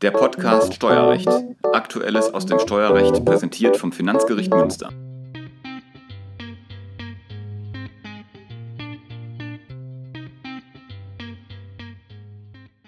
Der Podcast Steuerrecht. Aktuelles aus dem Steuerrecht präsentiert vom Finanzgericht Münster.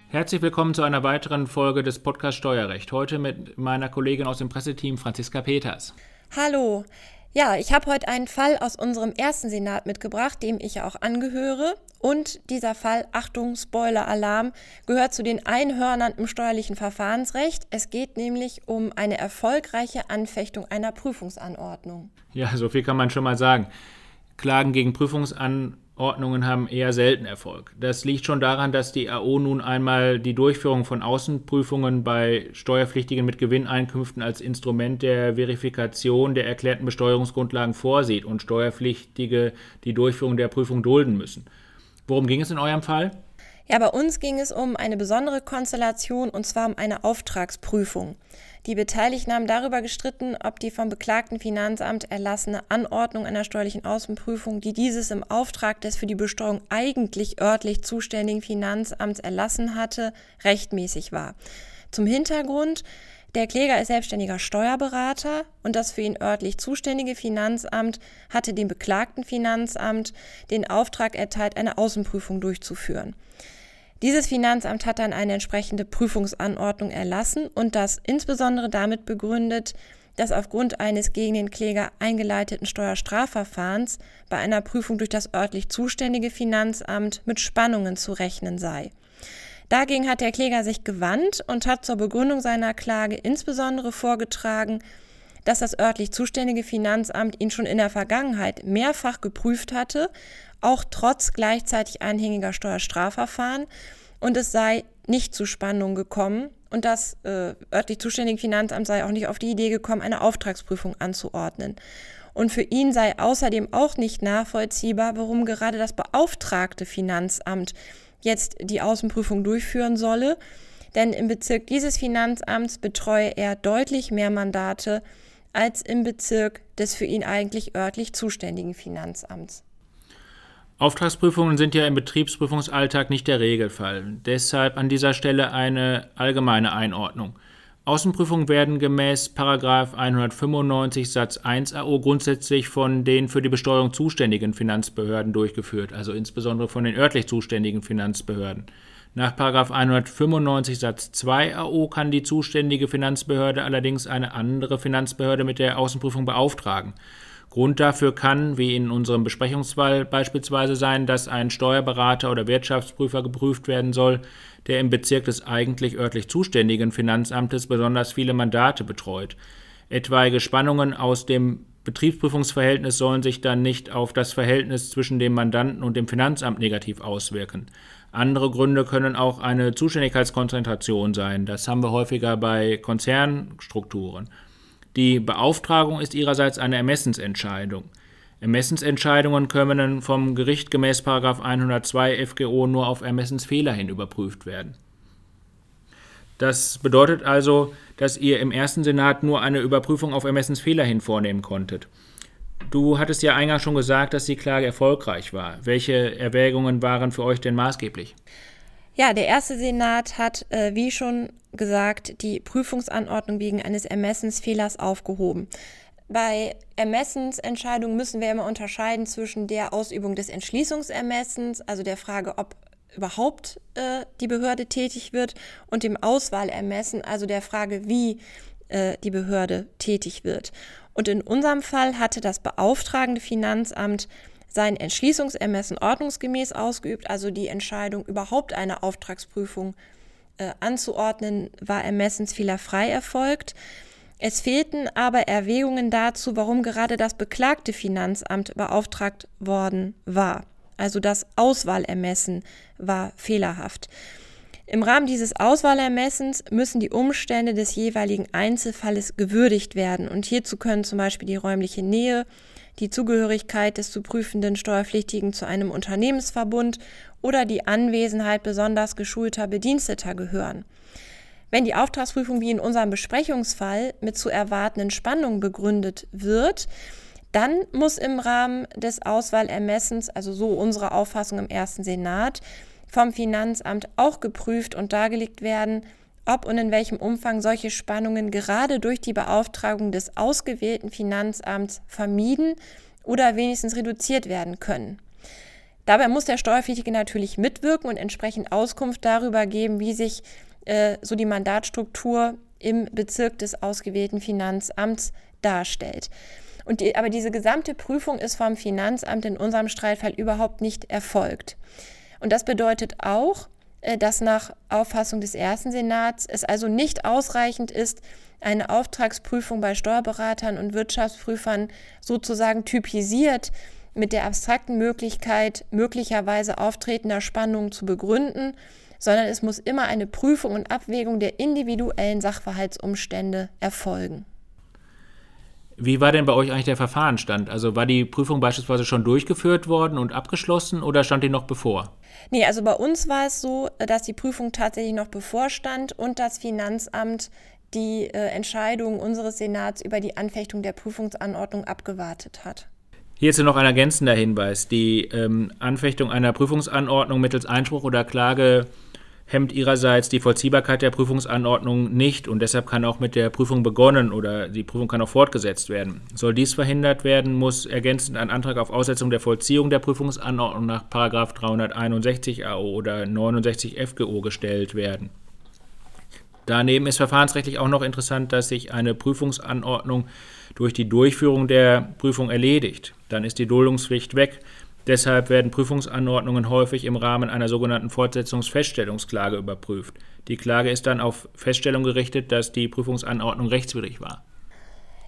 Herzlich willkommen zu einer weiteren Folge des Podcast Steuerrecht. Heute mit meiner Kollegin aus dem Presseteam Franziska Peters. Hallo. Ja, ich habe heute einen Fall aus unserem ersten Senat mitgebracht, dem ich ja auch angehöre. Und dieser Fall, Achtung, Spoiler-Alarm, gehört zu den Einhörnern im steuerlichen Verfahrensrecht. Es geht nämlich um eine erfolgreiche Anfechtung einer Prüfungsanordnung. Ja, so viel kann man schon mal sagen. Klagen gegen Prüfungsanordnungen Ordnungen haben eher selten Erfolg. Das liegt schon daran, dass die AO nun einmal die Durchführung von Außenprüfungen bei Steuerpflichtigen mit Gewinneinkünften als Instrument der Verifikation der erklärten Besteuerungsgrundlagen vorsieht und Steuerpflichtige die Durchführung der Prüfung dulden müssen. Worum ging es in eurem Fall? Ja, bei uns ging es um eine besondere Konstellation und zwar um eine Auftragsprüfung. Die Beteiligten haben darüber gestritten, ob die vom beklagten Finanzamt erlassene Anordnung einer steuerlichen Außenprüfung, die dieses im Auftrag des für die Besteuerung eigentlich örtlich zuständigen Finanzamts erlassen hatte, rechtmäßig war. Zum Hintergrund, der Kläger ist selbstständiger Steuerberater und das für ihn örtlich zuständige Finanzamt hatte dem beklagten Finanzamt den Auftrag erteilt, eine Außenprüfung durchzuführen. Dieses Finanzamt hat dann eine entsprechende Prüfungsanordnung erlassen und das insbesondere damit begründet, dass aufgrund eines gegen den Kläger eingeleiteten Steuerstrafverfahrens bei einer Prüfung durch das örtlich zuständige Finanzamt mit Spannungen zu rechnen sei. Dagegen hat der Kläger sich gewandt und hat zur Begründung seiner Klage insbesondere vorgetragen, dass das örtlich zuständige Finanzamt ihn schon in der Vergangenheit mehrfach geprüft hatte auch trotz gleichzeitig anhängiger Steuerstrafverfahren und es sei nicht zu Spannungen gekommen und das äh, örtlich zuständige Finanzamt sei auch nicht auf die Idee gekommen, eine Auftragsprüfung anzuordnen. Und für ihn sei außerdem auch nicht nachvollziehbar, warum gerade das beauftragte Finanzamt jetzt die Außenprüfung durchführen solle, denn im Bezirk dieses Finanzamts betreue er deutlich mehr Mandate als im Bezirk des für ihn eigentlich örtlich zuständigen Finanzamts. Auftragsprüfungen sind ja im Betriebsprüfungsalltag nicht der Regelfall. Deshalb an dieser Stelle eine allgemeine Einordnung. Außenprüfungen werden gemäß 195 Satz 1 AO grundsätzlich von den für die Besteuerung zuständigen Finanzbehörden durchgeführt, also insbesondere von den örtlich zuständigen Finanzbehörden. Nach 195 Satz 2 AO kann die zuständige Finanzbehörde allerdings eine andere Finanzbehörde mit der Außenprüfung beauftragen. Grund dafür kann, wie in unserem Besprechungsfall beispielsweise sein, dass ein Steuerberater oder Wirtschaftsprüfer geprüft werden soll, der im Bezirk des eigentlich örtlich zuständigen Finanzamtes besonders viele Mandate betreut. Etwaige Spannungen aus dem Betriebsprüfungsverhältnis sollen sich dann nicht auf das Verhältnis zwischen dem Mandanten und dem Finanzamt negativ auswirken. Andere Gründe können auch eine Zuständigkeitskonzentration sein. Das haben wir häufiger bei Konzernstrukturen. Die Beauftragung ist ihrerseits eine Ermessensentscheidung. Ermessensentscheidungen können vom Gericht gemäß 102 FGO nur auf Ermessensfehler hin überprüft werden. Das bedeutet also, dass ihr im ersten Senat nur eine Überprüfung auf Ermessensfehler hin vornehmen konntet. Du hattest ja eingangs schon gesagt, dass die Klage erfolgreich war. Welche Erwägungen waren für euch denn maßgeblich? Ja, der erste Senat hat, äh, wie schon gesagt, die Prüfungsanordnung wegen eines Ermessensfehlers aufgehoben. Bei Ermessensentscheidungen müssen wir immer unterscheiden zwischen der Ausübung des Entschließungsermessens, also der Frage, ob überhaupt äh, die Behörde tätig wird, und dem Auswahlermessen, also der Frage, wie äh, die Behörde tätig wird. Und in unserem Fall hatte das beauftragende Finanzamt sein Entschließungsermessen ordnungsgemäß ausgeübt, also die Entscheidung, überhaupt eine Auftragsprüfung äh, anzuordnen, war ermessensfehlerfrei erfolgt. Es fehlten aber Erwägungen dazu, warum gerade das beklagte Finanzamt beauftragt worden war. Also das Auswahlermessen war fehlerhaft. Im Rahmen dieses Auswahlermessens müssen die Umstände des jeweiligen Einzelfalles gewürdigt werden und hierzu können zum Beispiel die räumliche Nähe, die Zugehörigkeit des zu prüfenden Steuerpflichtigen zu einem Unternehmensverbund oder die Anwesenheit besonders geschulter Bediensteter gehören. Wenn die Auftragsprüfung wie in unserem Besprechungsfall mit zu erwartenden Spannungen begründet wird, dann muss im Rahmen des Auswahlermessens, also so unsere Auffassung im ersten Senat, vom Finanzamt auch geprüft und dargelegt werden, ob und in welchem Umfang solche Spannungen gerade durch die Beauftragung des ausgewählten Finanzamts vermieden oder wenigstens reduziert werden können. Dabei muss der Steuerpflichtige natürlich mitwirken und entsprechend Auskunft darüber geben, wie sich äh, so die Mandatstruktur im Bezirk des ausgewählten Finanzamts darstellt. Und die, aber diese gesamte Prüfung ist vom Finanzamt in unserem Streitfall überhaupt nicht erfolgt. Und das bedeutet auch, äh, dass nach Auffassung des ersten Senats es also nicht ausreichend ist, eine Auftragsprüfung bei Steuerberatern und Wirtschaftsprüfern sozusagen typisiert mit der abstrakten Möglichkeit möglicherweise auftretender Spannungen zu begründen, sondern es muss immer eine Prüfung und Abwägung der individuellen Sachverhaltsumstände erfolgen. Wie war denn bei euch eigentlich der Verfahrensstand? Also war die Prüfung beispielsweise schon durchgeführt worden und abgeschlossen oder stand die noch bevor? Nee, also bei uns war es so, dass die Prüfung tatsächlich noch bevorstand und das Finanzamt die äh, Entscheidung unseres Senats über die Anfechtung der Prüfungsanordnung abgewartet hat. Hierzu noch ein ergänzender Hinweis. Die ähm, Anfechtung einer Prüfungsanordnung mittels Einspruch oder Klage hemmt ihrerseits die Vollziehbarkeit der Prüfungsanordnung nicht und deshalb kann auch mit der Prüfung begonnen oder die Prüfung kann auch fortgesetzt werden. Soll dies verhindert werden, muss ergänzend ein Antrag auf Aussetzung der Vollziehung der Prüfungsanordnung nach 361 AO oder 69 FGO gestellt werden. Daneben ist verfahrensrechtlich auch noch interessant, dass sich eine Prüfungsanordnung durch die Durchführung der Prüfung erledigt. Dann ist die Duldungspflicht weg Deshalb werden Prüfungsanordnungen häufig im Rahmen einer sogenannten Fortsetzungsfeststellungsklage überprüft. Die Klage ist dann auf Feststellung gerichtet, dass die Prüfungsanordnung rechtswidrig war.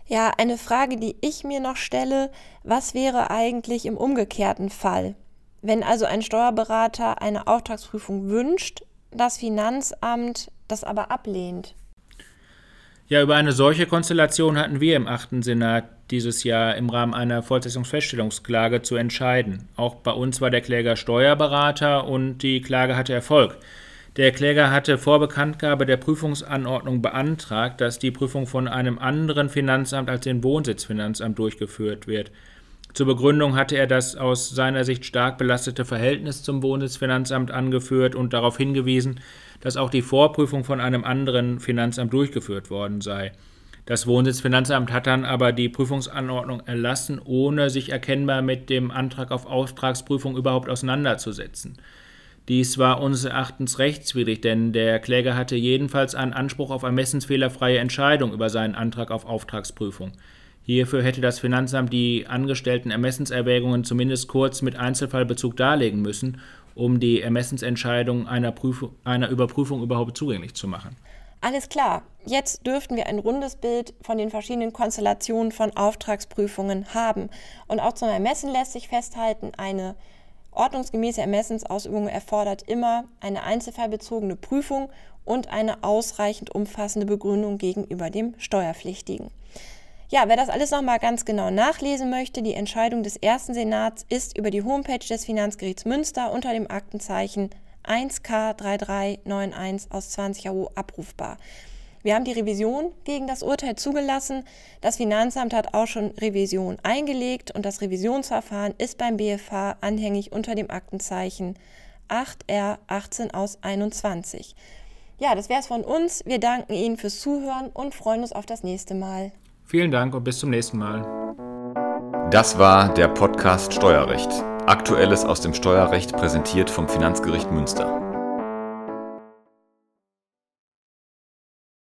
Ja, eine Frage, die ich mir noch stelle, was wäre eigentlich im umgekehrten Fall? Wenn also ein Steuerberater eine Auftragsprüfung wünscht, das Finanzamt das aber ablehnt. Ja, über eine solche Konstellation hatten wir im achten Senat dieses Jahr im Rahmen einer Fortsetzungsfeststellungsklage zu entscheiden. Auch bei uns war der Kläger Steuerberater und die Klage hatte Erfolg. Der Kläger hatte vor Bekanntgabe der Prüfungsanordnung beantragt, dass die Prüfung von einem anderen Finanzamt als dem Wohnsitzfinanzamt durchgeführt wird. Zur Begründung hatte er das aus seiner Sicht stark belastete Verhältnis zum Wohnsitzfinanzamt angeführt und darauf hingewiesen, dass auch die Vorprüfung von einem anderen Finanzamt durchgeführt worden sei. Das Wohnsitzfinanzamt hat dann aber die Prüfungsanordnung erlassen, ohne sich erkennbar mit dem Antrag auf Auftragsprüfung überhaupt auseinanderzusetzen. Dies war unseres Erachtens rechtswidrig, denn der Kläger hatte jedenfalls einen Anspruch auf ermessensfehlerfreie Entscheidung über seinen Antrag auf Auftragsprüfung. Hierfür hätte das Finanzamt die angestellten Ermessenserwägungen zumindest kurz mit Einzelfallbezug darlegen müssen, um die Ermessensentscheidung einer, Prüfung, einer Überprüfung überhaupt zugänglich zu machen. Alles klar, jetzt dürften wir ein rundes Bild von den verschiedenen Konstellationen von Auftragsprüfungen haben. Und auch zum Ermessen lässt sich festhalten, eine ordnungsgemäße Ermessensausübung erfordert immer eine einzelfallbezogene Prüfung und eine ausreichend umfassende Begründung gegenüber dem Steuerpflichtigen. Ja, wer das alles nochmal ganz genau nachlesen möchte, die Entscheidung des ersten Senats ist über die Homepage des Finanzgerichts Münster unter dem Aktenzeichen 1K3391 aus 20 AU abrufbar. Wir haben die Revision gegen das Urteil zugelassen. Das Finanzamt hat auch schon Revision eingelegt und das Revisionsverfahren ist beim BFH anhängig unter dem Aktenzeichen 8R18 aus 21. Ja, das wäre es von uns. Wir danken Ihnen fürs Zuhören und freuen uns auf das nächste Mal. Vielen Dank und bis zum nächsten Mal. Das war der Podcast Steuerrecht. Aktuelles aus dem Steuerrecht präsentiert vom Finanzgericht Münster.